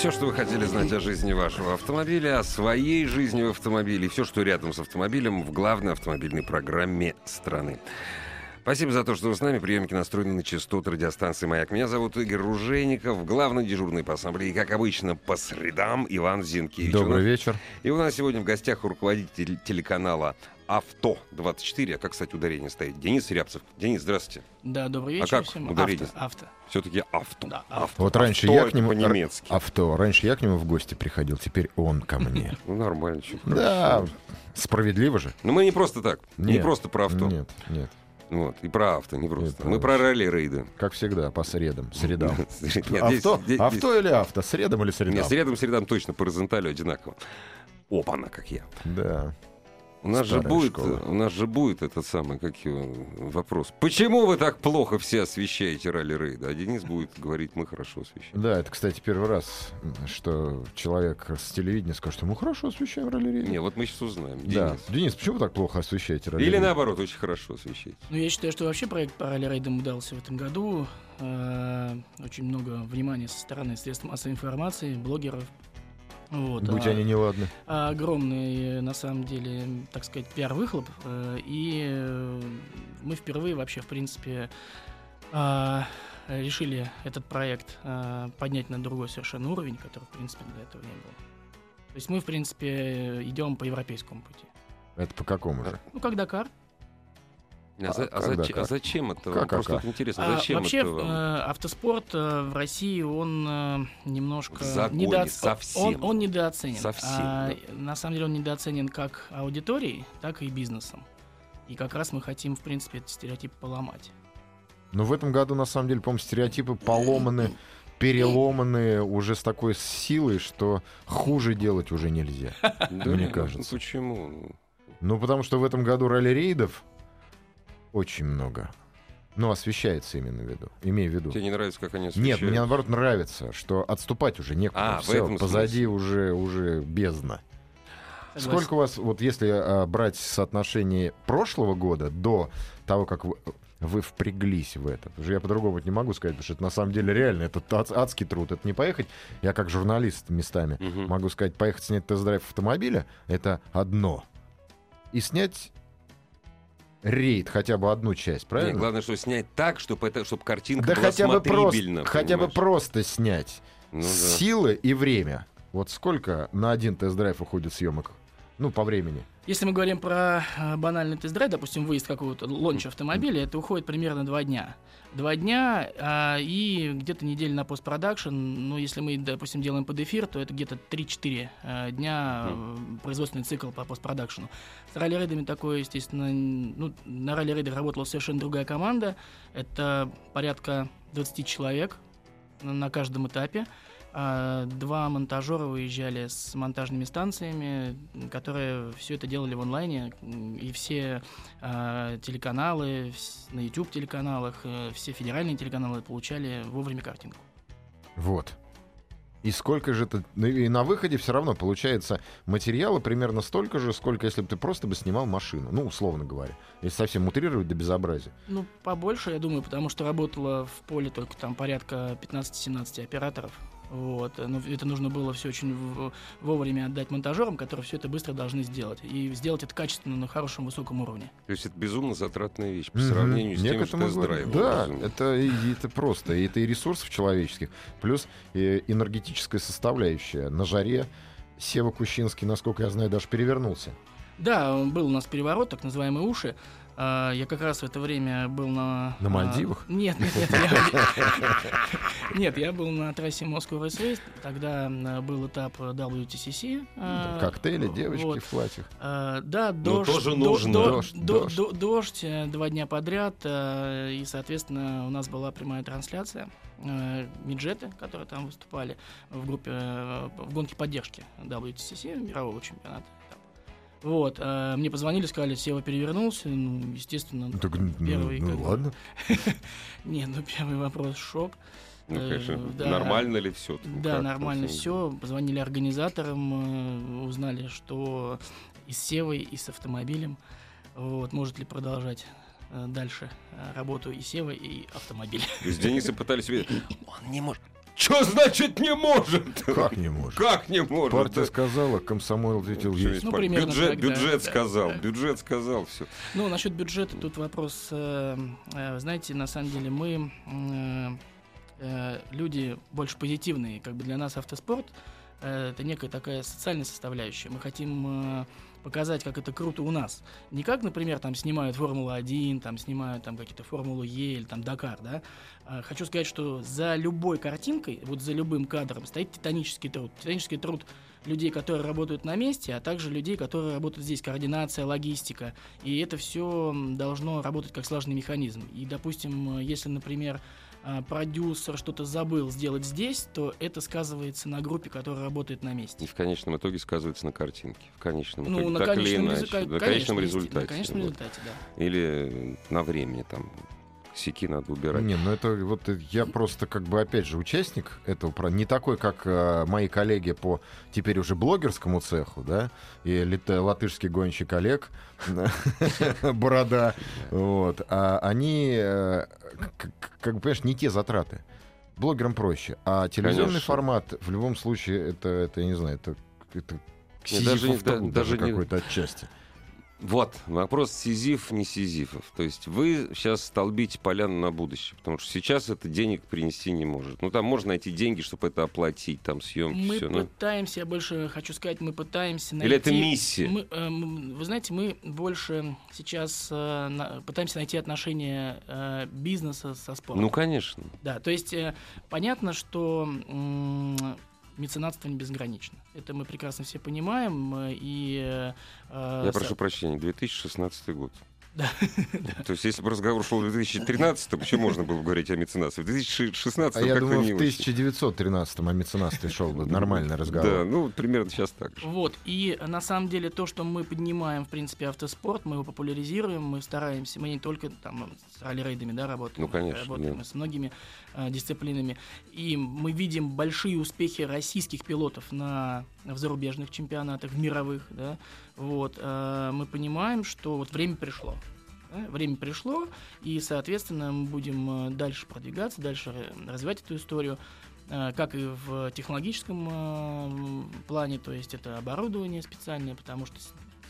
Все, что вы хотели знать о жизни вашего автомобиля, о своей жизни в автомобиле, все, что рядом с автомобилем в главной автомобильной программе страны. Спасибо за то, что вы с нами. Приемники настроены на частоты радиостанции «Маяк». Меня зовут Игорь Ружейников, главный дежурный по ассамблее. Как обычно, по средам Иван Зинкевич. Добрый вечер. И у нас сегодня в гостях руководитель телеканала «Авто-24». А как, кстати, ударение стоит? Денис Рябцев. Денис, здравствуйте. Да, добрый А вечер как всем. ударение? Авто, авто. Все-таки авто. Да, авто. Вот раньше Авто я к нему по-немецки. авто. Раньше я к нему в гости приходил, теперь он ко мне. Ну, нормально. Да, справедливо же. Но мы не просто так. Не Нет. просто про авто. Нет, нет. Вот. И про авто, не просто. Это мы про ралли-рейды. Как всегда, по средам, средам. Нет, Авто, авто или авто? Средам или Нет, средам? средам, средам точно по горизонтали одинаково. Опа, она как я. Да. У нас же будет, школа. у нас же будет этот самый, как его, вопрос. Почему вы так плохо все освещаете ралли-рейды? А Денис будет говорить, мы хорошо освещаем. Да, это, кстати, первый раз, что человек с телевидения скажет, что мы хорошо освещаем ралли Не, вот мы сейчас узнаем. Да. Денис. Денис, почему вы так плохо освещаете ралли Или наоборот, очень хорошо освещаете. Ну, я считаю, что вообще проект по ралли-рейдам удался в этом году. Э, Очень много внимания со стороны средств массовой информации, блогеров. Вот, Будь а- они неладны. огромный, э, на самом деле, так сказать, пиар-выхлоп. э, И э, мы впервые вообще, в принципе, а, решили этот проект поднять на другой совершенно уровень, который, в принципе, до этого не было. То есть мы, в принципе, идем по европейскому пути. Это по какому же? Ну, как Дакар. А, за- а зач- а как? зачем это? Как, Просто а вот интересно, А, зачем вообще, это вам? э, автоспорт э, в России, он э, немножко... Загоне, недооц- совсем. Он, он недооценен. Совсем, А, На самом деле он недооценен как аудиторией, так и бизнесом. И как раз мы хотим, в принципе, этот стереотип поломать. Но в этом году, на самом деле, по-моему, стереотипы поломаны, переломаны уже с такой силой, что хуже делать уже нельзя. Да мне ну, кажется. Почему? Ну, потому что в этом году ралли-рейдов очень много. Ну, освещается именно в виду. Имею в виду. Тебе не нравится, как они Нет, освещают? мне наоборот нравится, что отступать уже некуда. А, в Всё, этом позади смысле. уже, уже бездна. Согласен. Сколько у вас, вот если а, брать соотношение прошлого года до того, как вы, вы впряглись в это, уже я по-другому не могу сказать, потому что это на самом деле реально, это ад- адский труд, это не поехать, я как журналист местами Мгм. могу сказать, поехать снять тест-драйв автомобиля, это одно. И снять рейд, хотя бы одну часть, правильно? главное, что снять так, чтобы, это, чтобы картинка да была хотя бы, просто, хотя бы понимаешь? просто снять. Ну да. Силы и время. Вот сколько на один тест-драйв уходит съемок? Ну, по времени. Если мы говорим про э, банальный тест-драйв, допустим, выезд какого-то лонча автомобиля, это уходит примерно два дня. Два дня а, и где-то неделя на постпродакшн. Ну, если мы, допустим, делаем под эфир, то это где-то 3-4 э, дня э, производственный цикл по постпродакшну. С ралли-рейдами такое, естественно, ну, на ралли-рейдах работала совершенно другая команда. Это порядка 20 человек на каждом этапе. А, Два монтажера выезжали с монтажными станциями, которые все это делали в онлайне, и все а, телеканалы на YouTube телеканалах, э, все федеральные телеканалы получали вовремя картинку. Вот. И сколько же это... ну И на выходе все равно получается материала примерно столько же, сколько если бы ты просто бы снимал машину. Ну, условно говоря. Если совсем утрировать до безобразия. Ну, побольше, я думаю, потому что работало в поле только там порядка 15-17 операторов. Вот. Но это нужно было все очень вовремя отдать монтажерам, которые все это быстро должны сделать. И сделать это качественно на хорошем высоком уровне. То есть это безумно затратная вещь по Мгм. сравнению с Я тем, что тест-драйв. Да, безумно. это, и- это просто. И это и ресурсов человеческих, плюс и энергетическая составляющая. На жаре Сева Кущинский, насколько я знаю, даже перевернулся. Да, был у нас переворот, так называемые уши. А, Я как раз в это время был на... На а, Мальдивах? Нет, нет, нет. я- Нет, я был на трассе Moscow Race. Тогда м, был этап WTCC. а, Коктейли, девочки вот. в платьях. А, Да, дождь. тоже нужно. до- Дождь, до- дождь. до- Дождь э, два дня подряд. э, И, соответственно, у нас была прямая трансляция. Э, Миджеты, которые там выступали в группе, э, в гонке поддержки WTCC, мирового чемпионата. Вот, э, мне позвонили, сказали, Сева перевернулся, ну, естественно, Ну, так, ну, первый, ну, как бы, ладно. не, ну, первый вопрос, шок. Ну, Э, конечно, да. нормально ли все? Да, нормально все. Позвонили организаторам, э, узнали, что и с Севой, и с автомобилем. Вот, может ли продолжать дальше работу и Сева, и автомобиль. То есть Дениса пытались себе... Он не может. Что значит не может? Как не может? Как не может? Партия сказала, комсомол ответил есть. Ну, примерно бюджет, так, да, бюджет да, сказал, да. бюджет сказал, все. Ну, насчет бюджета тут вопрос. э, э, Знаете, на самом деле мы э, э, люди больше позитивные. Как бы для нас автоспорт э, это некая такая социальная составляющая. Мы хотим э, показать, как это круто у нас. Не как, например, там снимают Формулу-1, там снимают там какие-то Формулу Е или там Дакар, да. А Хочу сказать, что за любой картинкой, вот за любым кадром стоит титанический труд. Титанический труд людей, которые работают на месте, а также людей, которые работают здесь. Координация, логистика. И это все должно работать как слаженный механизм. И, допустим, если, например, э, продюсер что-то забыл сделать здесь, то это сказывается на группе, которая работает на И месте. в конечном итоге сказывается на картинке. В конечном итоге. Ну, на так или конечном, иначе. резу- на конечно, конечном результате. На конечном результате, да. Или на времени там. Сики надо убирать. Не, ну это вот э, я просто как бы опять же участник этого, про- не такой, как э, мои коллеги по теперь уже блогерскому цеху, да, и лит- латышский гонщик Олег, борода, вот, а они, э, как бы, понимаешь, не те затраты. Блогерам проще, а телевизионный формат в любом случае это, это я не знаю, это, это даже даже какой-то отчасти. Вот, вопрос сизиф, не сизифов. То есть вы сейчас столбите поляну на будущее, потому что сейчас это денег принести не может. Ну, там можно найти деньги, чтобы это оплатить, там съемки, Мы все. Ну, пытаемся, я больше хочу сказать, мы пытаемся найти... или это миссия? Мы, э, вы знаете, мы больше сейчас э, на- пытаемся найти отношения э, бизнеса со спортом. Ну, конечно. Да, то есть э, понятно, что м, меценатство не безгранично. Это мы прекрасно все понимаем. э, И, э, Я со- прошу прощения, 2016 год. Да. То есть, если бы разговор шел в 2013, то почему можно было бы говорить о меценатстве? В 2016 А я думаю, не в очень. 1913-м о меценатстве шел бы нормальный Да, разговор. ну, примерно сейчас так же. Вот, и э, на самом деле то, что мы поднимаем, в принципе, автоспорт, мы его популяризируем, мы стараемся, мы не только там с ралли-рейдами, да, работаем, Ну, конечно, работаем да. и с многими э, дисциплинами, и мы видим большие успехи российских пилотов на в зарубежных чемпионатах, в мировых, да, вот, э, мы понимаем, что вот время пришло. Время пришло, и, соответственно, мы будем э, дальше продвигаться, дальше э, развивать эту историю э, как и в технологическом э, плане, то есть это оборудование специальное, потому что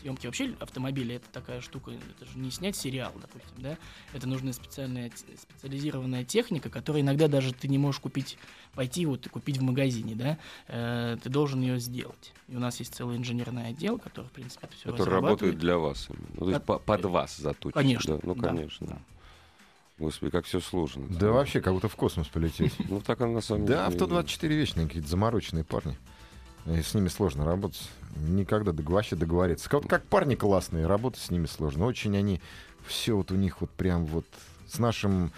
съемки вообще автомобиля это такая штука, это же не снять сериал, допустим, да, это нужна специальная специализированная техника, которую иногда даже ты не можешь купить, пойти вот и купить в магазине, да, э, ты должен ее сделать. И у нас есть целый инженерный отдел, который, в принципе, это все Который работает для вас. именно. Ну, то есть От- по- под вас заточен. Конечно, Да, ну, да, конечно. да. Господи, как все сложно. Да вообще, как будто в космос полететь. Ну, так оно на самом деле. Да, авто-24 вечные какие-то замороченные парни. И с ними сложно работать. Никогда вообще договориться. Как, как парни классные, работать с ними сложно. Очень они, все вот у них вот прям вот с нашим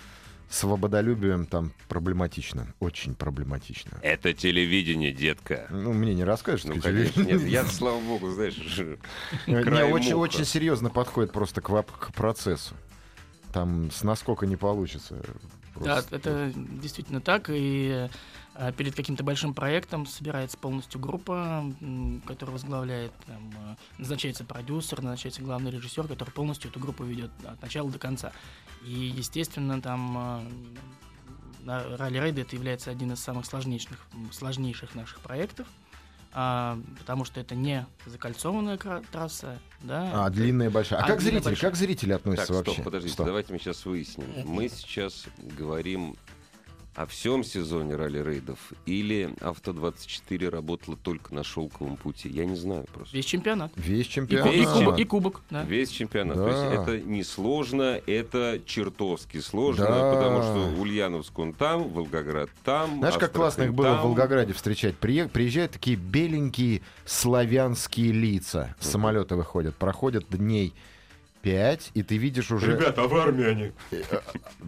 свободолюбием там проблематично. Очень проблематично. Это телевидение, детка. Ну, мне не расскажешь. Ну, конечно. Нет, я, слава богу, знаешь, Не, очень, очень серьезно подходит просто к, к процессу. Там с насколько не получится. Да, Просто. это действительно так, и перед каким-то большим проектом собирается полностью группа, которая возглавляет, там, э, назначается продюсер, назначается главный режиссер, который полностью эту группу ведет от начала до конца. И, естественно, там э, на- ралли-рейды это является один из самых сложнейших, сложнейших наших проектов, а, потому что это не закольцованная трасса, да, А, длинная большая. А, А, как зрители, большая. как зрители Так, относятся стоп, вообще? подождите, Стоп. давайте мы сейчас выясним. Мы сейчас говорим о всем сезоне ралли-рейдов? Или Авто-24 работала только на шелковом пути? Я не знаю просто. Весь чемпионат. Весь И, чемпионат. ку- и кубок, и кубок, да. Весь чемпионат. Да. То есть это несложно, это чертовски сложно, Да. потому что Ульяновск он там, Волгоград там. Знаешь, как Астрахань классно их было там. в Волгограде встречать? Прие- Приезжают такие беленькие славянские лица. С самолета выходят. Проходят дней пять, и ты видишь уже а в армии они.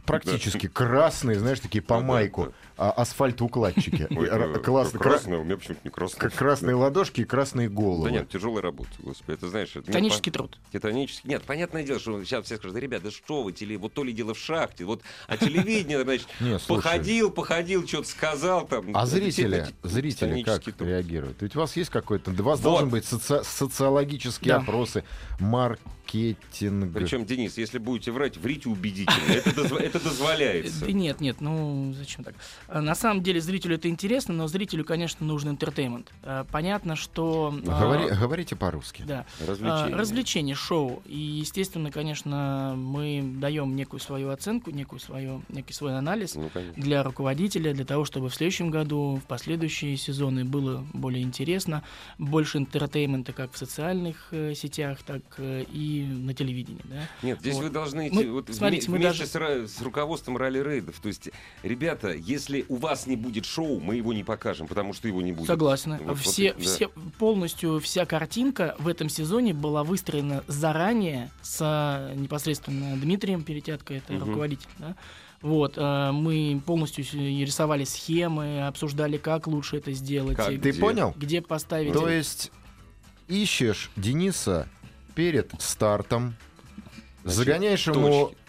практически красные, знаешь, такие по Ну майку, а, асфальтоукладчики. Э, Классно. кра- Красное, у меня почему-то не красное. Как красные ладошки и красные головы. Да нет, тяжелая работа, господи, это знаешь... это, Титанический труд. Титанический. Нет, понятное дело, что сейчас все скажут, ребята, да что вы, теле... вот то ли дело в шахте, вот, а телевидение, значит, походил, походил, что-то сказал там. А зрители, зрители как реагируют? Ведь у вас есть какой-то, у вас должен быть соци- социологические опросы, маркетинг. Причем, Денис, если будете врать, врите убедительно. Это, дозв- это дозволяется. Нет, нет, ну зачем так? А, На самом деле зрителю это интересно, но зрителю, конечно, нужен интертеймент. А, Понятно, что... а, Говори- говорите по-русски. Да. Развлечение. А, развлечение, шоу. И, естественно, конечно, мы даем некую свою оценку, некую свою, некий свой анализ Ну, конечно. для руководителя, для того, чтобы в следующем году, в последующие сезоны было более интересно, больше entertainment а как в социальных э, сетях, так э, и на телевидении. Да? Нет, здесь Вот. вы должны идти Мы- вот смотрите, вме- мы вместе даже- с, с руководством ралли-рейдов. То есть, ребята, если у вас не будет шоу, мы его не покажем, потому что его не будет. Согласна. Вот- вот, все, да. все, полностью вся картинка в этом сезоне была выстроена заранее с э, непосредственно Дмитрием Перетятко, это Мгм. руководитель. Да? Вот, э, мы полностью рисовали схемы, обсуждали, как лучше это сделать, Как? и Ты Где? понял? где поставить. То есть ищешь Дениса перед стартом, Значит, загоняешь ему точки. Да.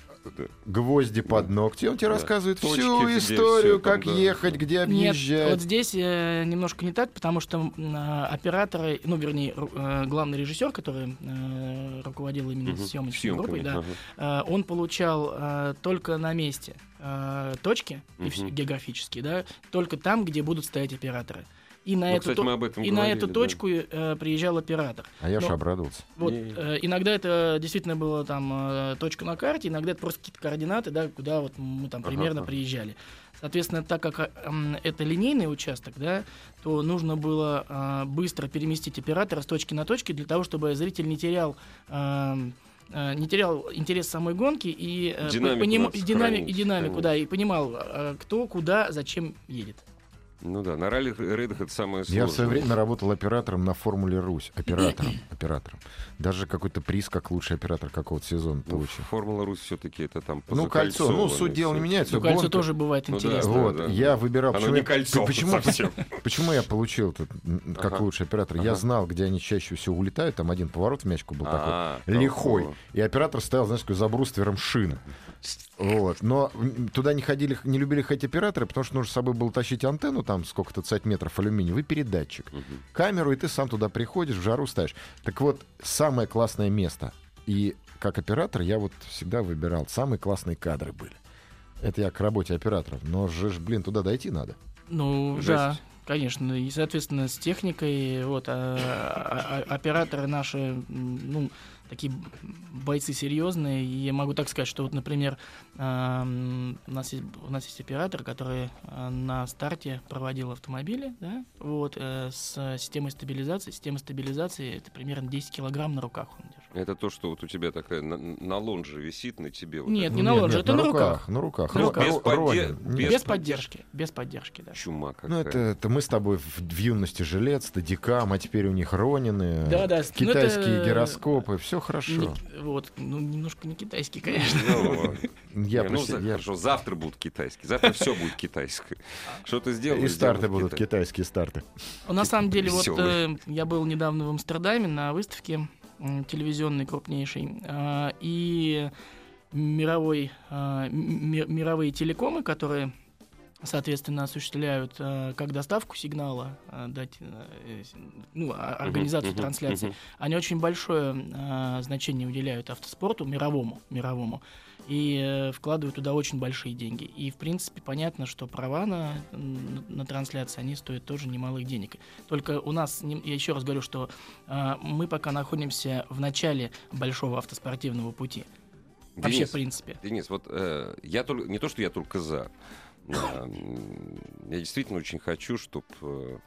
Гвозди под ногти, он тебе Да. рассказывает Точки, всю историю, там, как да. ехать, где Нет, объезжать. вот здесь э, немножко не так, потому что а, операторы, ну, вернее, э, главный режиссер, который э, руководил именно Мгм. съемочной Съемками, группой, да, ага. э, он получал э, только на месте э, точки вс- географические, да, только там, где будут стоять операторы. И на, Ну, эту, кстати, то- мы об этом и на говорили, эту да. точку э, приезжал оператор. А я ж Но- обрадовался. Вот, э, иногда это действительно было там э, точка на карте, иногда это просто какие-то координаты, да, куда вот мы там примерно ага. приезжали. Соответственно, так как э, это линейный участок, да, то нужно было э, быстро переместить оператора с точки на точки для того, чтобы зритель не терял э, не терял интерес самой гонки и, Динамику поним- и, динами- и динамику, да, и понимал, кто, куда, зачем едет. Ну да, на ралли-рейдах это самое сложное. Я в свое время работал оператором на Формуле Русь. Оператором. оператором. Даже какой-то приз, как лучший оператор какого-то сезона Ну, получил. Формула Русь все-таки это там Ну, кольцо. Ну, суть дела не меняется. Ну, кольцо гонка. тоже бывает Ну да, интересно. Вот, да. я выбирал, Оно почему, не я- кольцо почему, совсем. почему я получил этот, как Ага. лучший оператор. Я Ага. знал, где они чаще всего улетают. Там один поворот в мячку был А, такой, лихой. такого. И оператор стоял, знаешь, такой за бруствером шин. Вот. Но туда не ходили, не любили ходить операторы, потому что нужно с собой было тащить антенну, там сколько-то цать метров алюминия, и передатчик. Мгм. Камеру, и ты сам туда приходишь, в жару ставишь. Так вот, самое классное место. И как оператор я вот всегда выбирал. Самые классные кадры были. Это я к работе операторов. Но же, ж, блин, туда дойти надо. Ну, Жесть. да, конечно. И, соответственно, с техникой, вот, а- а- а- операторы наши, ну, такие бойцы серьезные. И я могу так сказать, что вот, например, ам, у нас есть, у нас есть оператор, который а, на старте проводил автомобили, да, вот, э, с системой стабилизации. Система стабилизации это примерно 10 килограмм на руках он держит. Это то, что вот у тебя такая на, на лонже висит на тебе. вот Нет, это. не на лонже, это на руках. На руках. На руках. Ро- Без подде- без. Без поддержки, без поддержки, да. Чума какая. Ну, это, это мы с тобой в, в юности жилет, стадикам, а теперь у них Ронины, Да-да, ну, китайские это- гироскопы, все хорошо. Не- вот, ну, немножко не китайский, конечно. Ну, Я не, ну, я- хорошо, завтра будут китайские. Завтра все будет китайское. Что ты сделал? И старты будут Китае. китайские старты. Ну, На самом деле, вот э, я был недавно в Амстердаме на выставке м, телевизионной крупнейшей, а, и мировой, а, мировые телекомы, которые соответственно, осуществляют э, как доставку сигнала, э, дать, э, с- ну, а- организацию мгм, трансляции, мгм. они очень большое э, значение уделяют автоспорту, мировому, мировому, и э, вкладывают туда очень большие деньги. И, в принципе, понятно, что права на, н- на трансляции, они стоят тоже немалых денег. Только у нас, я еще раз говорю, что э, мы пока находимся в начале большого автоспортивного пути. Вообще, Денис, в принципе. Денис, вот э, я только не то, что я только за. Я действительно очень хочу, чтобы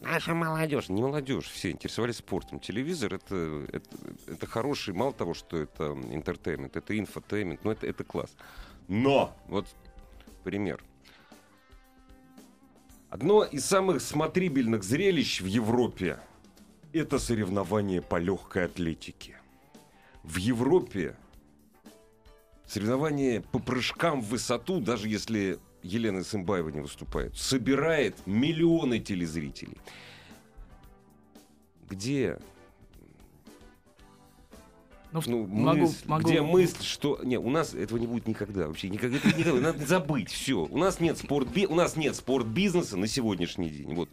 наша молодежь, не молодежь, все интересовались спортом. Телевизор это, это, это хороший, мало того, что это entertainment, это infotainment, но это, это класс. Но, вот пример. Одно из самых смотрибельных зрелищ в Европе – это соревнование по легкой атлетике. В Европе соревнование по прыжкам в высоту, даже если Елена Сымбаева не выступает, собирает миллионы телезрителей. Где Ну, ну, могу, мысль, могу. где мысль, что... Не, у нас этого не будет никогда вообще. Никогда, это никогда. Надо забыть все. У нас нет спорт у нас нет спорт-бизнеса на сегодняшний день. Вот.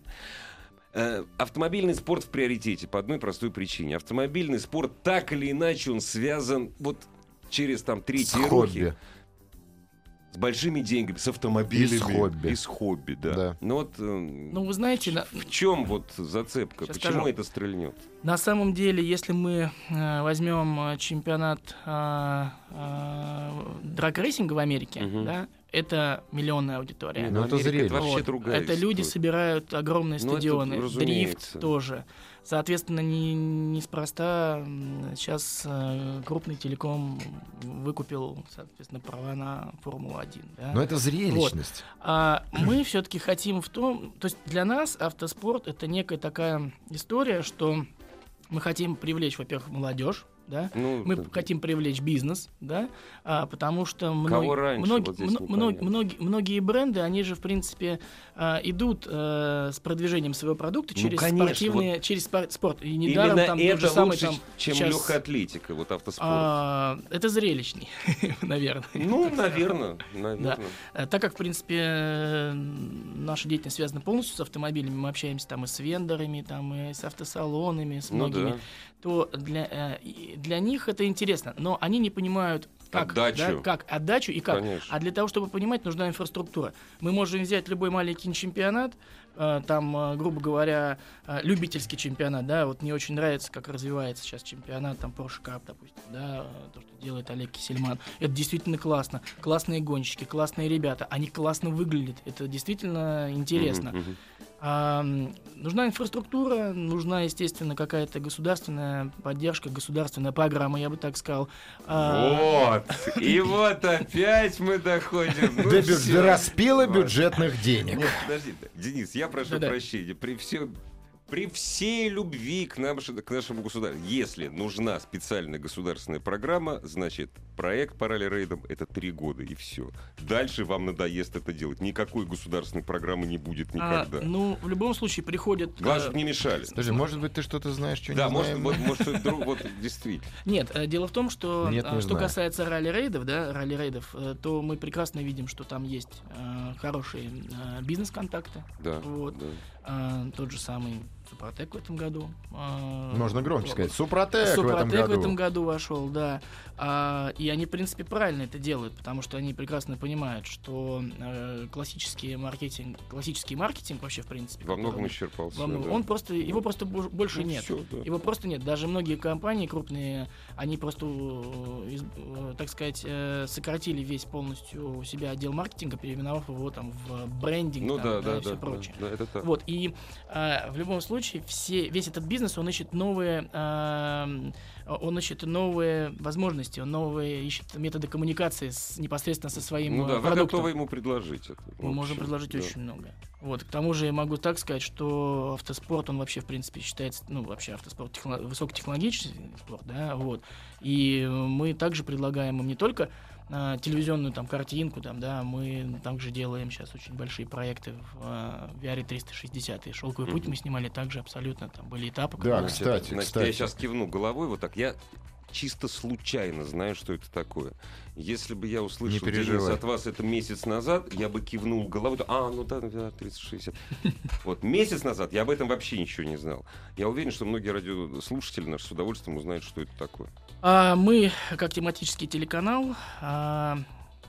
Э, Автомобильный спорт в приоритете по одной простой причине. Автомобильный спорт так или иначе он связан вот через там третьи руки хобби. С большими деньгами, с автомобилями. И с хобби. И с хобби, да. Да. Но вот э, Ну, вы знаете, на, в чем вот зацепка? Щас Почему скажу. это стрельнет? на самом деле, если мы э, возьмем э, чемпионат э, э, драг-рейсинга в Америке, Мгм. да, это миллионная аудитория. Ну, это зрелище. вообще Вот. другая Это люди собирают огромные Ну, это стадионы. разумеется. Дрифт тоже. Соответственно, не, неспроста сейчас крупный телеком выкупил, соответственно, права на Формулу-1. да. Но это зрелищность. А мы все-таки хотим в том, то есть для нас автоспорт это некая такая история, что мы хотим привлечь, во-первых, молодежь, да, Ну, мы да. хотим привлечь бизнес, да, а, потому что мног- Кого раньше, мног- вот здесь мно- мно- непонятно. многие, многие бренды, они же, в принципе, а, идут э, с продвижением своего продукта Ну, через конечно, спортивные, через спор- спорт. И недаром там это тот же самый лучше, там чем щас, легкая атлетика, вот автоспорт. а, это зрелищный, наверное. ну, наверное, наверное. Э, Так как, в принципе, наша деятельность связана полностью с автомобилями, мы общаемся там и с вендорами, там и с автосалонами, с Ну многими, да. то для, для них это интересно, но они не понимают, как, Отдачу. да, как отдачу и как. Конечно. А для того, чтобы понимать, нужна инфраструктура. Мы можем взять любой маленький чемпионат, э, там, э, грубо говоря, э, любительский чемпионат, да, вот мне очень нравится, как развивается сейчас чемпионат, там, Porsche Cup, допустим, да, то, что делает Олег Кисельман. Это действительно классно. Классные гонщики, классные ребята, они классно выглядят, это действительно интересно. Мгм, мгм. А, нужна инфраструктура, нужна, естественно, какая-то государственная поддержка, государственная программа, я бы так сказал. А, Вот. И вот опять мы доходим. Ну, До, бю- до распила Вот. бюджетных денег. Нет, подожди. Денис, я прошу прощения. При всем при всей любви к, нам, к нашему государству, если нужна специальная государственная программа, значит, проект по ралли-рейдам — это три года, и все. Дальше вам надоест это делать. Никакой государственной программы не будет а, никогда. ну, в любом случае приходит... Главное, э, чтобы не мешали. Слушай, может быть, ты что-то знаешь, что Да, не может, знаем? вот, может, что-то друг- вот действительно. Нет, э, дело в том, что Нет, э, не что знаю. касается ралли-рейдов, да, ралли-рейдов, э, то мы прекрасно видим, что там есть э, хорошие э, бизнес-контакты. Да, Вот. да. Э, тот же самый Супротек в этом году. э, Можно громче сказать. Супротек, в этом Супротек году. в этом году вошел, да. А, и они, в принципе, правильно это делают, потому что они прекрасно понимают, что э, классический маркетинг, классический маркетинг вообще, в принципе, Во многом исчерпался. во многом- да. он просто, его просто бо- больше Ну, нет. всё, да. Его просто нет. Даже многие компании крупные, они просто, э, э, так сказать, сократили весь полностью у себя отдел маркетинга, переименовав его там в брендинг Ну там, да, да, и да, все да, прочее. да, это так. Вот, и в любом случае все, весь этот бизнес, он ищет новые, э, он ищет новые возможности, он новые ищет методы коммуникации с, непосредственно со своим Ну э, да, вы продуктом. готовы ему предложить это. Мы можем предложить да. очень много. Вот, к тому же я могу так сказать, что автоспорт, он вообще, в принципе, считается, ну, вообще автоспорт техно- высокотехнологический спорт, да, вот. И мы также предлагаем им не только а, телевизионную там картинку, там, да, мы также делаем сейчас очень большие проекты в а, VR 360 и «Шелковый путь» мы снимали также абсолютно, там были этапы. Да, кстати, значит, кстати. я сейчас кивну головой вот так. Я чисто случайно знаю, что это такое. Если бы я услышал, Не Денис, от вас это месяц назад, я бы кивнул головой. А, ну да, да, 3060. Вот месяц назад я об этом вообще ничего не знал. Я уверен, что многие радиослушатели наши с удовольствием узнают, что это такое. А, мы, как тематический телеканал, а,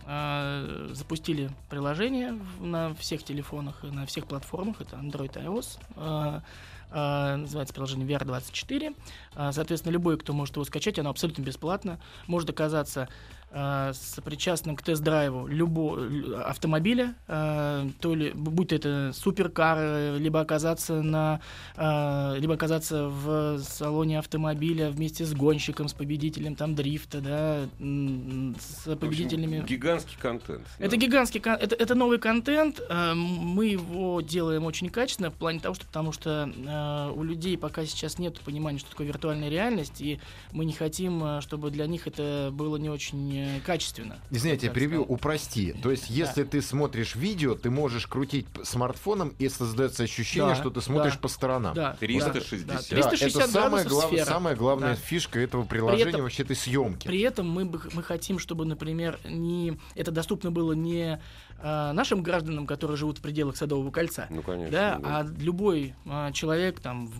э, запустили приложение на всех телефонах и на всех платформах. Это Android и iOS. Э, называется приложение VR24. Э, соответственно, любой, кто может его скачать, оно абсолютно бесплатно. Может оказаться э, сопричастным к тест-драйву любого лю- автомобиля, э, то ли, будь это суперкар, э, либо оказаться на либо оказаться в салоне автомобиля вместе с гонщиком, с победителем там дрифта, да, с В общем, победителями. гигантский контент. Это да. гигантский кон- это, это новый контент. Мы его делаем очень качественно в плане того, что потому что у людей пока сейчас нет понимания, что такое виртуальная реальность, и мы не хотим, чтобы для них это было не очень э, качественно. Извините, я перебью, упрости. То есть, если ты смотришь видео, ты можешь крутить смартфоном, и создается ощущение, Да, что ты смотришь да. по сторонам. Да, 360. да, Да, 360 это самая, глав- самая главная Да. фишка этого приложения этом- вообще этой съемки. При этом мы, мы хотим, чтобы, например, не, это доступно было не а, нашим гражданам, которые живут в пределах Садового кольца, Ну, конечно. да, да. а любой а, человек там в,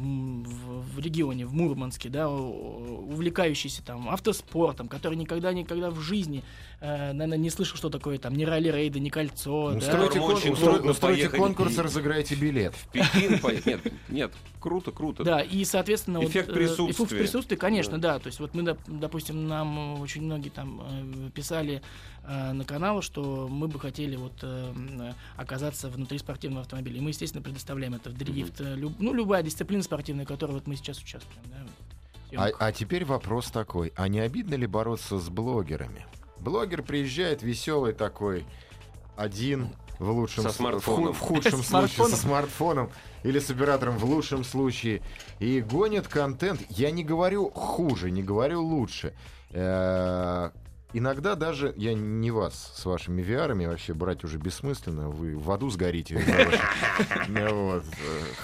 в- в регионе, в Мурманске, да, увлекающийся там автоспортом, который никогда никогда в жизни, э, наверное, не слышал, что такое там ни ралли-рейды, ни кольцо, да. Устройте, Которому кон- устройте поехать. конкурс, разыграете билет. В Пекин поехать. Нет, нет, круто, круто. Да, и, соответственно, вот, Эффект э, присутствия. эффект присутствия, конечно, да. То есть вот мы, доп- допустим, нам э, очень многие там э, писали э, на канал, что мы бы хотели вот э, оказаться внутри спортивного автомобиля. И мы, естественно, предоставляем это в дрифт, э, люб- ну, любая дисциплина спортивная, в которой вот мы сейчас участвуем. да, А, а теперь вопрос такой: а не обидно ли бороться с блогерами? Блогер приезжает веселый такой, один в лучшем Со с- смартфоном. в, ху- в худшем случае со смартфоном. или с оператором в лучшем случае и гонит контент. Я не говорю хуже, не говорю лучше. Э, Иногда даже, я не вас с вашими VR вообще брать уже бессмысленно, вы в аду сгорите. вот.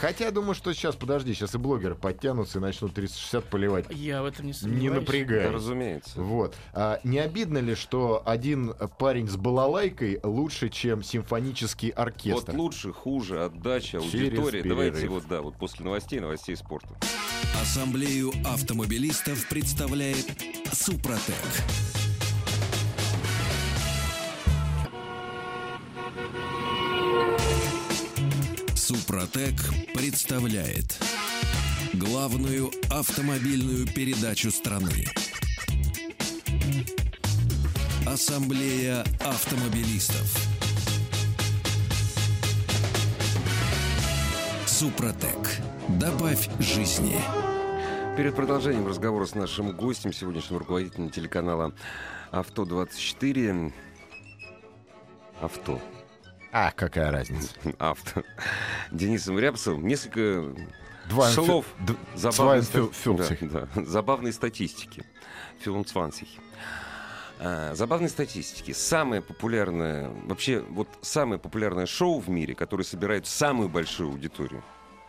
Хотя думаю, что сейчас, подожди, сейчас и блогеры подтянутся и начнут 360 поливать. Я в этом не Не сомневаюсь. Да, напрягай. разумеется. Вот. А не обидно ли, что один парень с балалайкой лучше, чем симфонический Вот оркестр? лучше, хуже, отдача, аудитория. Давайте вот, да, вот после новостей, новостей спорта. Ассамблею автомобилистов представляет Супротек. Супротек представляет главную автомобильную передачу страны. Ассамблея автомобилистов. Супротек. Добавь жизни. Перед продолжением разговора с нашим гостем, сегодняшним руководителем телеканала «Авто-24», «Авто», А, какая разница? «Авто», Денисом Рябцевым, несколько Два слов д- забавной, ста- да, да, забавной статистики. Филмцвансих. А, забавной статистики. Самое популярное, вообще, вот самое популярное шоу в мире, которое собирает самую большую аудиторию.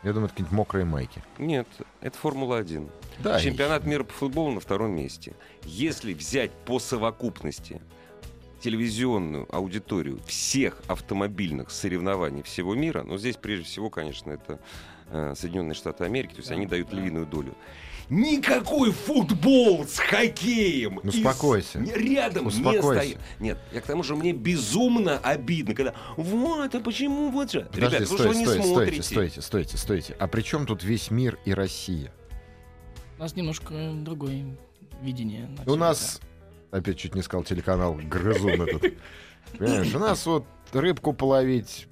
Я думаю, это какие-нибудь мокрые майки. Нет, это Формула-1. Да, Чемпионат мира по футболу на втором месте. Если взять по совокупности телевизионную аудиторию всех автомобильных соревнований всего мира, но здесь прежде всего, конечно, это э, Соединенные Штаты Америки, то есть Да, они дают да. львиную долю. Никакой футбол с хоккеем. Ну, и с- успокойся. не- рядом не Успокойся. стоит. Нет, я к тому же мне безумно обидно, когда вот, а почему вот же? Подожди, Ребята, вы стойте, что не стойте, смотрите? стойте, стойте, стойте, стойте. А при чем тут весь мир и Россия? У нас немножко другое видение. на У нас, опять чуть не сказал телеканал, грызун этот. Понимаешь, у нас вот рыбку половить,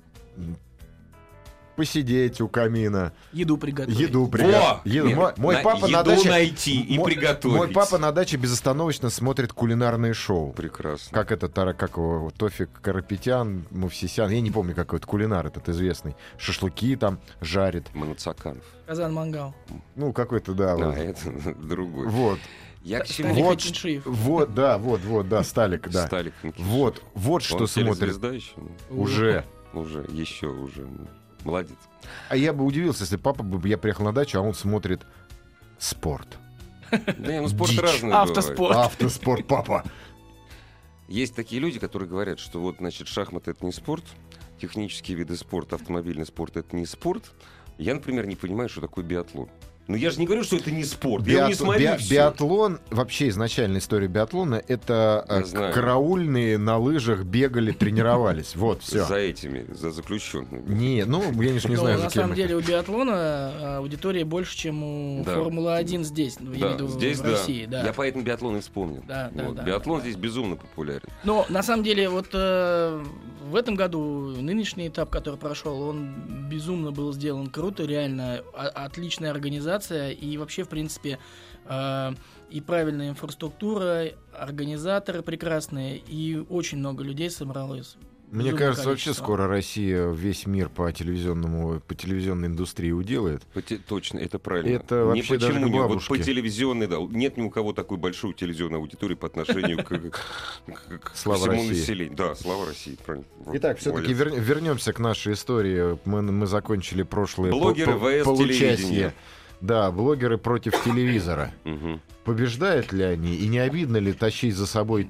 посидеть у камина. Еду приготовить. еду приготовить. Еду. Мой, мой на- папа на еду даче... найти и мой- приготовить. Мой папа на даче безостановочно смотрит кулинарные шоу. Прекрасно. Как это, Тара- как его, Тофик Карапетян, Мувсисян, я не помню, какой это кулинар этот известный. Шашлыки там жарит. Мануцаканов. Казан Мангал. Ну, какой-то, да. А, вот. это другой. Вот, Я к чему? Вот вот, да, вот, вот, да, Сталик, да. Сталик. Вот, вот что Он смотрит еще? уже. Уже, еще, уже. Молодец. А я бы удивился, если папа бы, я приехал на дачу, а он смотрит спорт. Да не, ну спорт Дичь. разный Автоспорт. бывает. Автоспорт, папа. Есть такие люди, которые говорят, что вот, значит, шахматы — это не спорт, технические виды спорта, автомобильный спорт — это не спорт. Я, например, не понимаю, что такое биатлон. Ну я же не говорю, что это не спорт. Я его не Биат- смотрю. биа- и всё. биатлон, вообще изначальная история биатлона, это Я э, знаю. караульные на лыжах бегали, тренировались. Вот, все. За этими, за заключенными. Не, ну, я не, Но знаю, на самом деле у биатлона а, аудитория больше, чем у Да. Формулы-1 здесь, ну, я в здесь. России. Я поэтому биатлон и вспомнил. Биатлон здесь безумно популярен. Но на самом деле вот э, в этом году нынешний этап, который прошел, он безумно был сделан круто, реально отличная организация и вообще в принципе э, и правильная инфраструктура, организаторы прекрасные и очень много людей собралось. Мне Безумное кажется, вообще скоро Россия весь мир по телевизионному, по телевизионной индустрии уделает. По те- Точно, это правильно. Это вообще даже почему к не. Вот по телевизионной, да. Нет ни у кого такой большой телевизионной аудитории по отношению к, к- к Слава всему России. населению. Да, слава России, правильно. Итак, все-таки молодец. вернемся к нашей истории. Мы, мы закончили прошлое по- Блогеры по- vs получасье. телевидение. Да, блогеры против телевизора. Побеждают ли они? И не обидно ли тащить за собой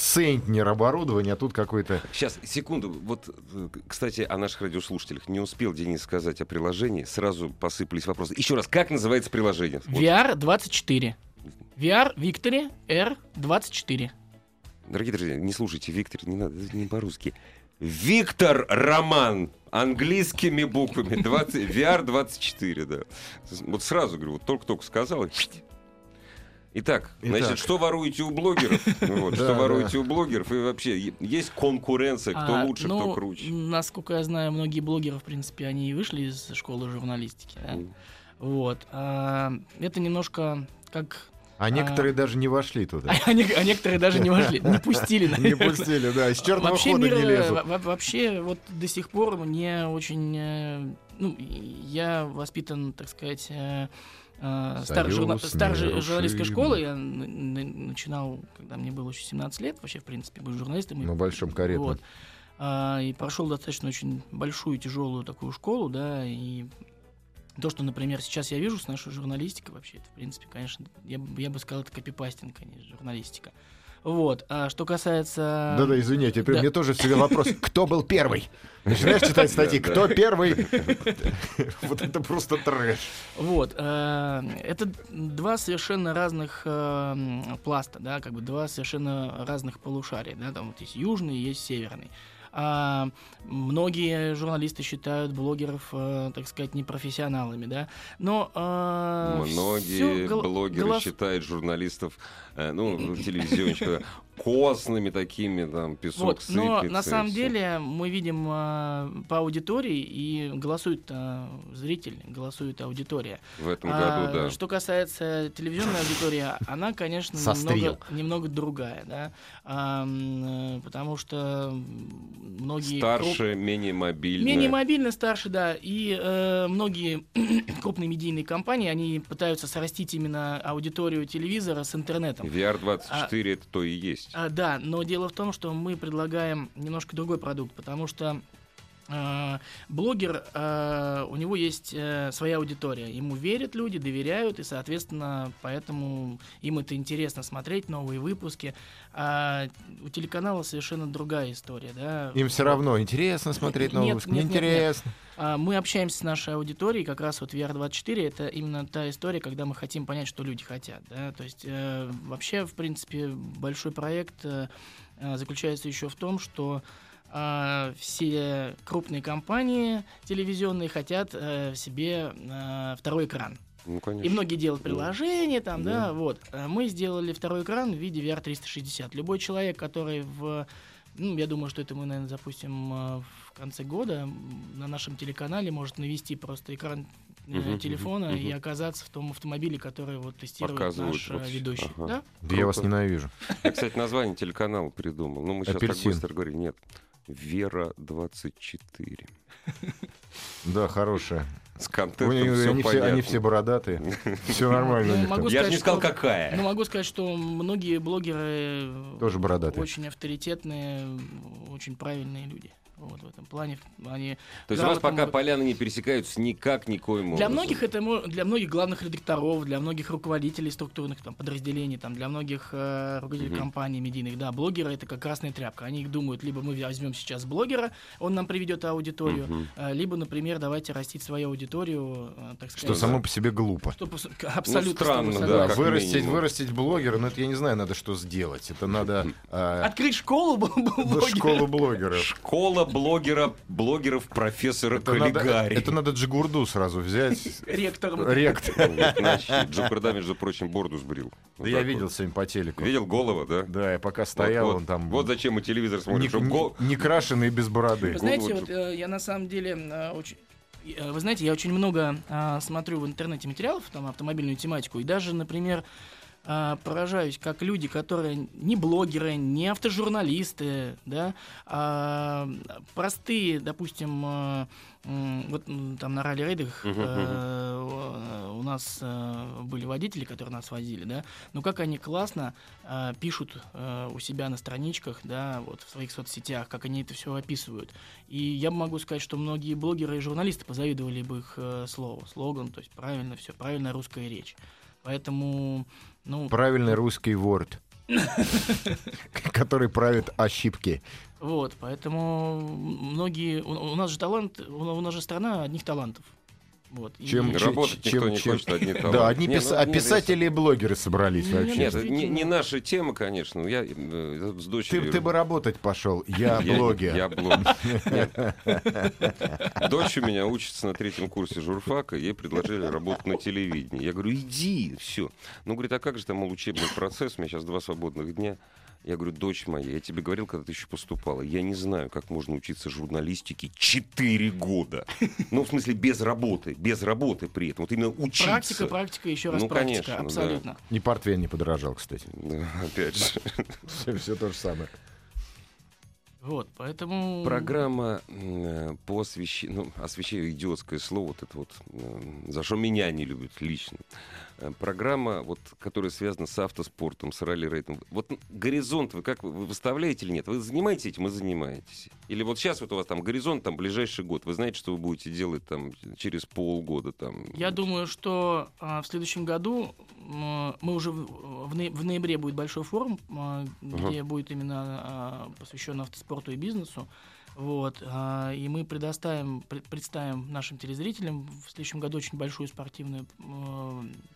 центнер оборудования, а тут какой-то... Сейчас, секунду. Вот, э, кстати, о наших радиослушателях. Не успел Денис сказать о приложении. Сразу посыпались вопросы. Еще раз, как называется приложение? Вот, VR 24. VR Victory R24. Дорогие друзья, не слушайте Виктор, не надо, это не по-русски. Виктор Роман. Английскими буквами. 20, VR 24, да. Вот сразу говорю, вот только-только сказал. и Итак, значит, Итак. что воруете у блогеров? Вот, Да, Что да. воруете у блогеров? И вообще, есть конкуренция, кто А, лучше, ну, кто круче. Насколько я знаю, многие блогеры, в принципе, они и вышли из школы журналистики. Вот. А, это немножко как... А некоторые даже не вошли туда. А, не- а некоторые даже не вошли, не пустили, Не пустили, да, из черного Вообще, хода мир, не э, лезут. во- вообще, вот до сих пор мне очень... э, Ну, я воспитан, так сказать, э, старой, журна- старой журналистской школы. Я начинал, когда мне было еще 17 лет, вообще, в принципе, быть журналистом. На большом каретном. вот. А, и прошел достаточно очень большую, тяжелую такую школу, да, и то, что, например, сейчас я вижу с нашей журналистикой, вообще, это, в принципе, конечно, я, я бы сказал, это копипастинг, конечно, журналистика. Вот. А что касается... Да-да, извините, Да. мне тоже все время вопрос, кто был первый? Начинаешь читать статьи, кто первый? Вот это просто трэш. Вот, э, это два совершенно разных э, пласта, да, как бы два совершенно разных полушария, да, там вот есть южный, есть северный. А многие журналисты считают блогеров, э, так сказать, непрофессионалами, да, но э, Многие гол- блогеры голос- считают журналистов, э, ну, телевизионщиков, костными такими, там, песок Вот, но на самом деле мы видим э, по аудитории и голосует э, зритель, голосует аудитория. В этом А, году, да. Что касается телевизионной аудитории, она, конечно, Сострил. немного, немного другая, да, А, потому что многие круп- Старше, менее мобильная. менее мобильно старше, да, и э, многие крупные медийные компании, они пытаются срастить именно аудиторию телевизора с интернетом. VR24 это то и есть. А, да, но дело в том, что мы предлагаем немножко другой продукт, потому что блогер, э, у него есть э, своя аудитория. Ему верят люди, доверяют, и, соответственно, поэтому им это интересно смотреть, новые выпуски. А у телеканала совершенно другая история. Да? Им все равно интересно смотреть новый Нет, выпуск. нет, нет, нет. Неинтересно. А, Мы общаемся с нашей аудиторией, как раз вот VR24 это именно та история, когда мы хотим понять, что люди хотят. Да? То есть э, вообще, в принципе, большой проект э, э, заключается еще в том, что э, все крупные компании телевизионные хотят э, себе э, второй экран. Ну, И конечно. многие делают Ну, приложения там, да, да. вот. А Мы сделали второй экран в виде VR 360. Любой человек, который в ну, я думаю, что это мы, наверное, запустим э, в конце года. На нашем телеканале может навести просто экран э, телефона и оказаться в том автомобиле, который вот тестирует Показывают наш э, вообще. ведущий. Ага. Да? Да я вас ненавижу. Я, кстати, название телеканала придумал. Ну, мы сейчас так Апельсин. быстро говорим. Нет. Вера 24. Да, хорошая. С контентом них- всё Они все, они все бородатые. Все нормально. Ну. Я же не сказал, что- какая. Ну, могу сказать, что многие блогеры Тоже бородатые. очень авторитетные, очень правильные люди. Вот в этом плане они То есть у вас пока могут- поляны не пересекаются никак, никоим Для образом. многих это для многих главных редакторов, для многих руководителей структурных там, подразделений, там, для многих э, руководителей Мгм. компаний медийных, да, блогеры это как красная тряпка. Они думают, либо мы возьмем сейчас блогера, он нам приведет аудиторию, Мгм. э, либо, например, давайте растить свою аудиторию, э, так сказать. Что само по себе глупо. Что к- абсолютно с странно, тобой да, вырастить, минимум. вырастить блогера, ну это я не знаю, надо что сделать. Это надо а, Открыть школу блогера. школу блогеров. Школа блогера, блогеров профессора Это надо, Каллигари. это надо Джигурду сразу взять. Ректором. Ректор. Иначе Джокарда, между прочим, борду сбрил. Да я так видел сегодня по телеку. Видел голову, да? Да, я пока стоял, вот, он там Вот зачем мы телевизор смотрим, не, крашеный и без бороды. Знаете, вот э, я на самом деле э, очень... э, Вы знаете, я очень много а, смотрю в интернете материалов, там, автомобильную тематику, и даже, например, а, поражаюсь, как люди, которые не блогеры, не автожурналисты, да, а простые, допустим, э, вот там на ралли-рейдах э, у нас э, были водители, которые нас возили, да, но как они классно э, пишут э, у себя на страничках, да, вот в своих соцсетях, как они это все описывают. И я могу сказать, что многие блогеры и журналисты позавидовали бы их э, слову, слоган, то есть правильно все, правильная русская речь. Поэтому, ну, Правильный русский ворд. Который правит ошибки. вот, поэтому многие, у, у нас же талант, у, у нас же страна одних талантов. Вот. и- Чем- чем- Работать никто не хочет, одни таланты. Да, одни Не, пис- ну, а писатели и блогеры собрались вообще. Нет, не, не наша тема, конечно. Я э, с Ты, дочерью... ты бы работать пошел. Я блогер. Я блогер. Дочь у меня учится на третьем курсе журфака, ей предложили работать на телевидении. Я говорю, иди, все. Ну, говорит, а как же там, мол, учебный процесс, у меня сейчас два свободных дня. Я говорю, дочь моя, я тебе говорил, когда ты еще поступала, я не знаю, как можно учиться журналистике 4 года. Ну, в смысле, без работы, без работы при этом. Вот именно учиться. Практика, практика, еще раз Ну, практика, конечно, да. абсолютно. И портвейн не подорожал, кстати. Да, опять же. Все, то же самое. Вот, поэтому... Программа э, по освещению, ну, освещению идиотское слово, вот это вот, э, за что меня не любят лично. Э, Программа, вот, которая связана с автоспортом, с ралли-рейдом. Вот горизонт вы как, вы выставляете или нет? Вы занимаетесь этим и занимаетесь? Или вот сейчас вот у вас там горизонт, там, ближайший год, вы знаете, что вы будете делать там через полгода там? Я думаю, что а, в следующем году м, мы уже в, в ноя- в ноябре будет большой форум, а, где будет именно а, посвящен автоспорту и бизнесу. Вот, а, и мы предоставим, пред- представим нашим телезрителям в следующем году очень большую спортивную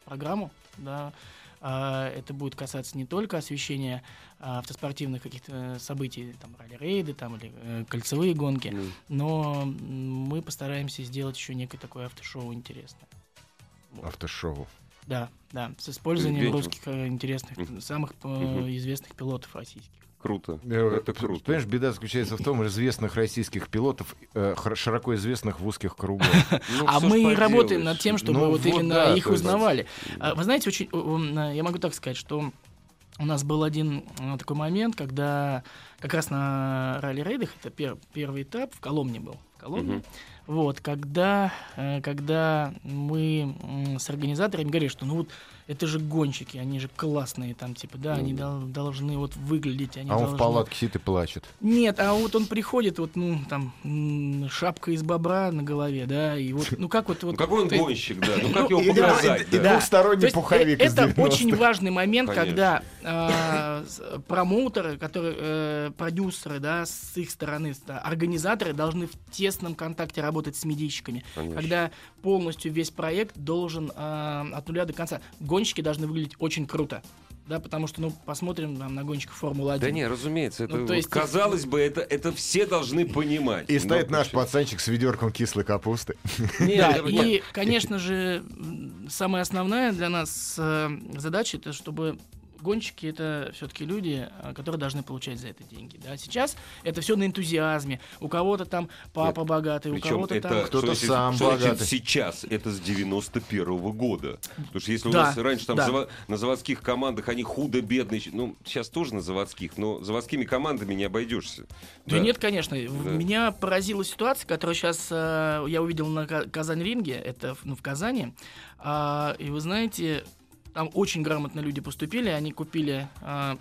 программу. Да. А, Это будет касаться не только освещения а, автоспортивных каких-то событий, там ралли-рейды там, или э, кольцевые гонки, Ну, но мы постараемся сделать еще некое такое автошоу интересное. Вот. Автошоу. Да, да, с использованием русских э, интересных, самых э, известных пилотов российских. Круто. Э, Это круто. Понимаешь, беда заключается в том, что известных российских пилотов, э, широко известных в узких кругах. Ну, а мы и работаем над тем, чтобы Ну вот, вот именно да, их узнавали. А, Вы знаете, очень, я могу так сказать, что у нас был один э, такой момент, когда как раз на ралли-рейдах, это пер- первый этап, в Коломне был. В Коломне. Вот, когда, когда мы с организаторами говорили, что ну вот это же гонщики, они же классные там, типа, да, они дол- должны вот выглядеть, они А он должны... в палатке сидит и плачет. Нет, а вот он приходит, вот, ну, там, шапка из бобра на голове, да, и вот, ну, как вот... вот Ну какой он есть- гонщик, да? Ну как Ну, его и да, показать? и да? да. двухсторонний пуховик Это 90-х. очень важный момент, когда а, промоутеры, которые, э, продюсеры, да, с их стороны, организаторы должны в тесном контакте работать с медийщиками. Когда полностью весь проект должен а, от нуля до конца. Гонщики должны выглядеть очень круто. Да, потому что, ну, посмотрим там, на гонщиков Формулы-1. Да не, разумеется, это Ну, то есть- казалось бы, это, это все должны понимать. И стоит наш почему? пацанчик с ведерком кислой капусты. Нет, Да, это- и, конечно же, самая основная для нас э, задача это чтобы гонщики это все-таки люди, э, которые должны получать за это деньги. Да? Сейчас это все на энтузиазме. У кого-то там папа Нет, богатый, у кого-то это там. Кто-то что значит- сам что значит богатый. сейчас, это с 91 года. Потому что если у Да, нас раньше там да. зава- на заводских командах они худо-бедные, ну, сейчас тоже на заводских, но заводскими командами не обойдешься. Да, нет, конечно. Да. Меня поразила ситуация, которую сейчас я увидел на Ка- Казань-ринге, это в- ну, в Казани. А, и вы знаете, там очень грамотно люди поступили, они купили а,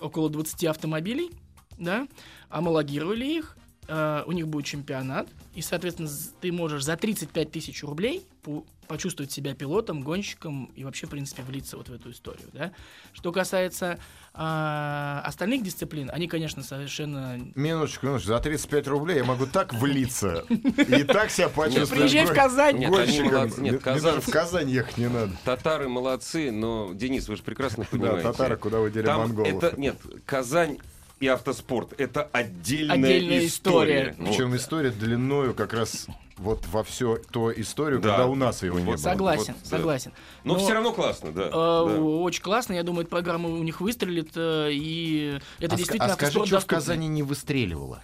около 20 автомобилей, да, омологировали их, э, у них будет чемпионат, и, соответственно, ты можешь за 35 тысяч рублей пу- почувствовать себя пилотом, гонщиком и вообще, в принципе, влиться вот в эту историю, да. Что касается а, остальных дисциплин, они, конечно, совершенно... Минуточку, минуточку. За 35 рублей я могу так влиться и так себя почувствовать. Приезжай в Казань! Нет, даже в Казань ехать не надо. Татары молодцы, но, Денис, вы же прекрасно Да, понимаете. татары куда вы дели монголов. нет, Казань и автоспорт — это отдельная, Отдельная история. история. Вот. Причем история длиною как раз вот во всю ту историю, Да. когда у нас его не было. Согласен, вот, да. согласен. Но, Но- все равно классно, да. Э, да. Очень классно, я думаю, эта программа у них выстрелит, э, и это А, действительно а скажи, что в доступный. Казани не выстреливало?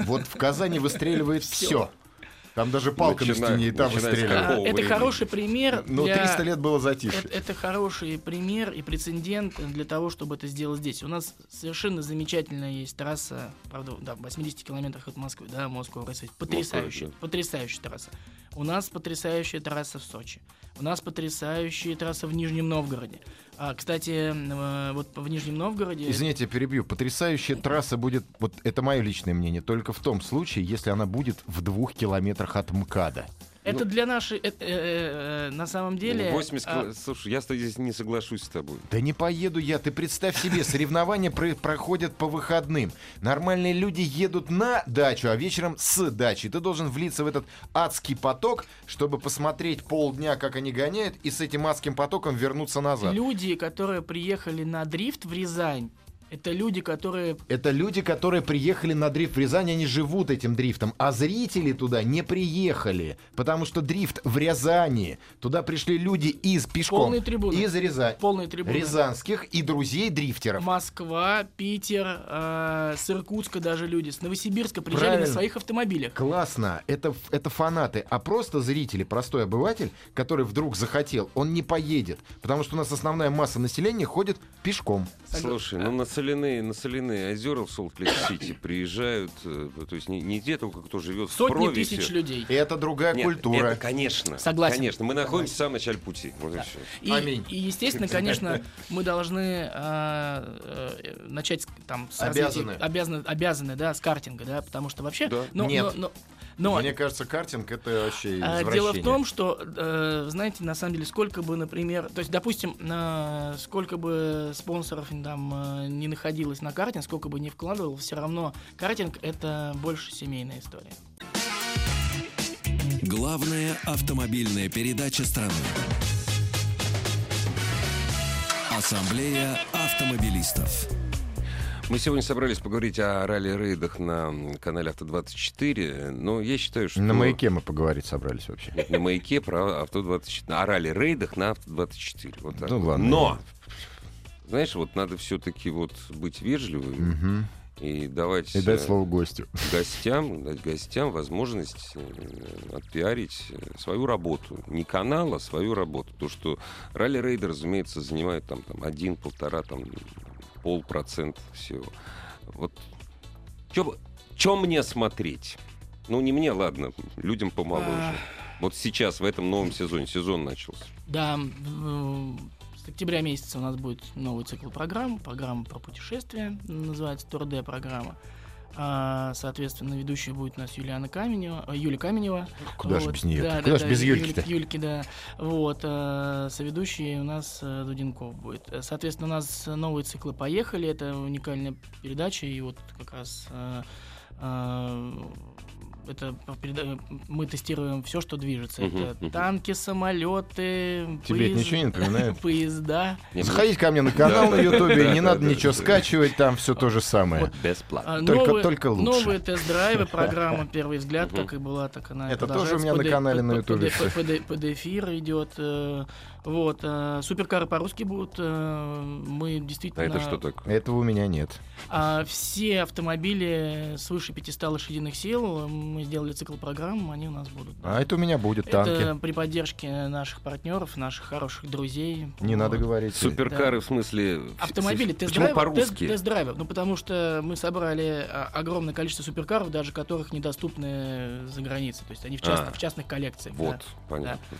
Вот в Казани выстреливает все. Там даже палка на стене и там начиная с выстреливает. Какого Это времени? хороший пример Ну, для- 300 лет было затишье. Это, это хороший пример и прецедент для того, чтобы это сделать здесь. У нас совершенно замечательная есть трасса, правда, да, в 80 километрах от Москвы, да, Way. Потрясающая, да. потрясающая трасса. У нас потрясающая трасса в Сочи. У нас потрясающая трасса в Нижнем Новгороде. А, кстати, э, вот в Нижнем Новгороде... Извините, я перебью. Потрясающая трасса будет, вот это мое личное мнение, только в том случае, если она будет в двух километрах от МКАДа. Это для нашей... э, э, э, на самом деле... 80 а, кило- Слушай, я здесь не соглашусь с тобой. Да не поеду я, ты представь себе, соревнования про- проходят по выходным. Нормальные люди едут на дачу, а вечером с дачи. Ты должен влиться в этот адский поток, чтобы посмотреть полдня, как они гоняют, и с этим адским потоком вернуться назад. Люди, которые приехали на дрифт в Рязань, это люди, которые Это люди, которые приехали на дрифт в Рязань, они живут этим дрифтом, а зрители туда не приехали, потому что дрифт в Рязани. Туда пришли люди из пешком, Полные трибуны. из Рязани, полные трибуны. рязанских и друзей дрифтеров. Москва, Питер, э, с Иркутска даже люди, с Новосибирска приезжали Правильно. на своих автомобилях. Классно, это, это фанаты, а просто зрители, простой обыватель, который вдруг захотел, он не поедет, потому что у нас основная масса населения ходит пешком. Слушай, ну на соляные, на соляные озера в Солт-Лейк-Сити приезжают, э, то есть не, не те только, кто живет в Сотни тысяч людей. Это другая Нет, культура. Это, конечно. Согласен. Конечно. Мы находимся в самом начале пути. Вот и всё. И, Аминь. и, естественно, конечно, мы должны э, э, начать там с развития- Обязаны. обязаны, обязаны, да, с картинга, да, потому что вообще, Да. но, Нет. но- но- но, Мне кажется, картинг это вообще А, извращение. Дело в том, что, э, знаете, на самом деле, сколько бы, например, то есть, допустим, э, сколько бы спонсоров там э, не находилось на картинг, сколько бы не вкладывал, все равно картинг это больше семейная история. Главная автомобильная передача страны. Ассамблея автомобилистов. Мы сегодня собрались поговорить о ралли-рейдах на канале Авто-24, но я считаю, что... На маяке мы поговорить собрались вообще. Нет, на маяке про Авто-24. О ралли-рейдах на Авто-24. Вот так Ну ладно. Но! Знаешь, вот надо все-таки вот быть вежливым Мгм. и давать, И дать э, слово гостю. гостям, дать гостям возможность э, отпиарить э, свою работу. Не канал, а свою работу. То, что ралли-рейды, разумеется, занимают там, там один, полтора, там полпроцента всего. Вот что мне смотреть? Ну, не мне, ладно, людям помоложе. А. Вот сейчас, в этом новом сезоне, сезон начался. Да, с октября месяца у нас будет новый цикл программ, программа про путешествия, называется Тур-Д программа. А, соответственно, ведущей будет у нас Юлиана Каменева, э, Юля Каменева. Куда же Вот, без нее? да, Куда да, же да, без Юль- Юльки-то? Юльки, да. Вот, э, соведущий у нас э, Дуденков будет. Соответственно, у нас новые циклы поехали. Это уникальная передача, и вот как раз это переда- мы тестируем все, что движется. Мгм, это мгм. танки, самолеты, Тебе это ничего не напоминает? поезда. Не, Заходите ко мне на канал на Ютубе, не надо ничего скачивать, там все то же самое. Бесплатно. А, Только- новые, только лучше. Новые тест-драйвы, программа «Первый взгляд», как и была, так она Это тоже у меня на ПД канале на Ютубе. ПД ПД-эфир идет. Вот. э, Суперкары по-русски будут. э, Мы А действительно... это что такое? Этого у меня нет. А все автомобили свыше 500 лошадиных сил, мы сделали цикл программ, они у нас будут. да. А это у меня будет Это танки. при поддержке наших партнеров, наших хороших друзей. Не Вот. надо говорить. Суперкары, в смысле... Автомобили, Почему тест-драйвы, по-русски? тест- тест-драйвы. Ну, потому что мы собрали а, огромное количество суперкаров, даже которых недоступны за границей. То есть они в, част- А. в частных коллекциях. да. Вот, понятно. Да,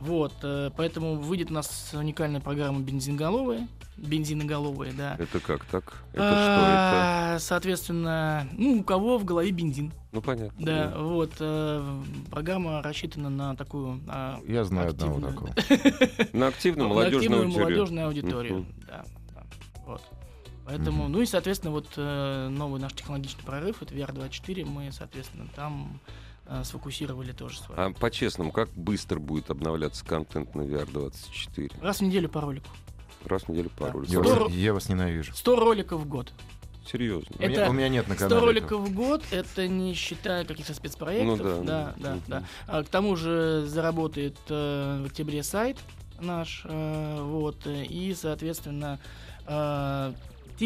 вот, э, поэтому выйдет у нас уникальная программа бензиноголовая, бензиноголовые, да. Это как так? Это А, Соответственно, ну, у кого в голове бензин. что это? Ну, понятно. Да, вот. э, Программа рассчитана на такую а, Я знаю одного активную- такого. На активную молодежную активную аудиторию. молодежную аудиторию. Да, да, вот. Поэтому, ну и, соответственно, вот э, новый наш технологичный прорыв, это VR24, мы, соответственно, там э, сфокусировали тоже свое. А по-честному, как быстро будет обновляться контент на VR24? Раз в неделю по ролику. Раз в неделю Да. пару. Я Здорово. вас, я вас ненавижу. 100 роликов в год. Серьезно. У меня, Это у меня нет на 100 канале. роликов этого. в год, это не считая каких-то спецпроектов. Ну да, да, да. да, да. А, к тому же заработает э, в октябре сайт наш, э, вот, э, и, соответственно, э,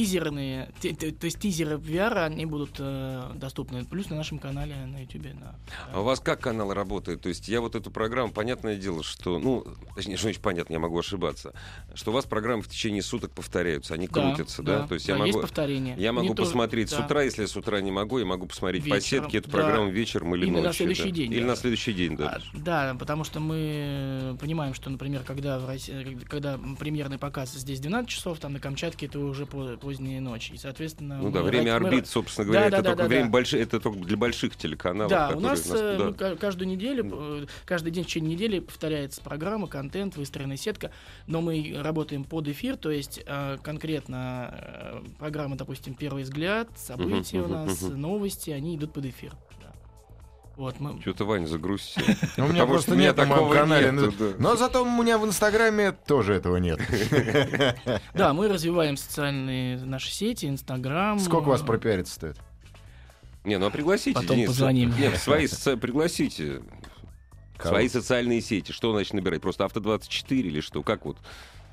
тизерные, ти- ти- то есть тизеры VR, они будут э, доступны, плюс на нашем канале на YouTube. На, А у вас как канал работает? То есть я вот эту программу, понятное дело, что, ну, точнее, что значит понятно, я могу ошибаться, что у вас программы в течение суток повторяются, они Да, крутятся, да? То есть я да, могу... есть повторение. Я могу Не то- посмотреть с да. утра, если я с утра не могу, я могу посмотреть по Вечером, сетке эту да. программу вечером или Или на ночью. следующий да. день Или на даже. следующий день, да. А, да, потому что мы понимаем, что, например, когда, в России, когда премьерный показ здесь 12 часов, там на Камчатке это уже по- поздняя ночь. И, соответственно... Ну да, время ра- мы ра- орбит, собственно говоря, Да, это да, только да, время да. больших, это только для больших телеканалов. Да, у которые нас э, да. мы ка- каждую неделю, э, каждый день в течение недели повторяется программа, контент, выстроенная сетка, но мы работаем под эфир, то есть э, конкретно программа, допустим, «Первый взгляд», события у мгм, нас, мгм. новости, они идут под эфир. Вот, мы... Что-то Ваня загрузил. Ну, У меня просто нет на моем такого канале. Ну. Но зато у меня в Инстаграме тоже этого нет. Да, мы развиваем социальные наши сети, Инстаграм. Сколько вас э, пропиарить стоит? Не, ну а пригласите, Потом Денис. позвоним. Нет, свои пригласите. Кого? Свои социальные сети. Что значит набирать? Просто авто-24 или что? Как вот?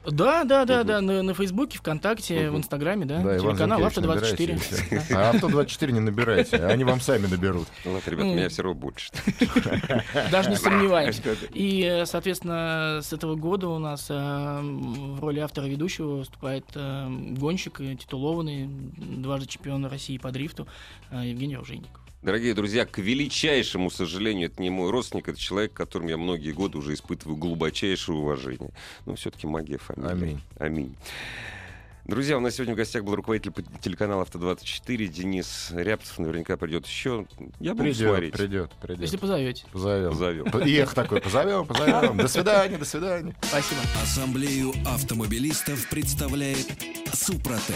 Да, да, да, да, на, на Фейсбуке, ВКонтакте, Мгм. в Инстаграме, да, Да, телеканал Зинкевич, Авто24. набирайте, и всё. А авто 24 не набирайте, они вам сами наберут. Ну, ладно, ребят, Ну. меня все равно больше. Даже не сомневаемся. И, э, соответственно, с этого года у нас э, в роли автора ведущего выступает э, гонщик, титулованный, дважды чемпион России по дрифту Евгений Оружейников. Дорогие друзья, к величайшему сожалению, это не мой родственник, это человек, к которому я многие годы уже испытываю глубочайшее уважение. Но все-таки магия фамилии. Аминь. Аминь. Друзья, у нас сегодня в гостях был руководитель телеканала «Авто-24» Денис Рябцев. Наверняка придет еще. Я буду Придет, смотреть. придет, Если придет. позовете. Позовем. Позовем. Эх такой, позовем, позовем. До свидания, до свидания. Спасибо. Ассамблею автомобилистов представляет Супротек.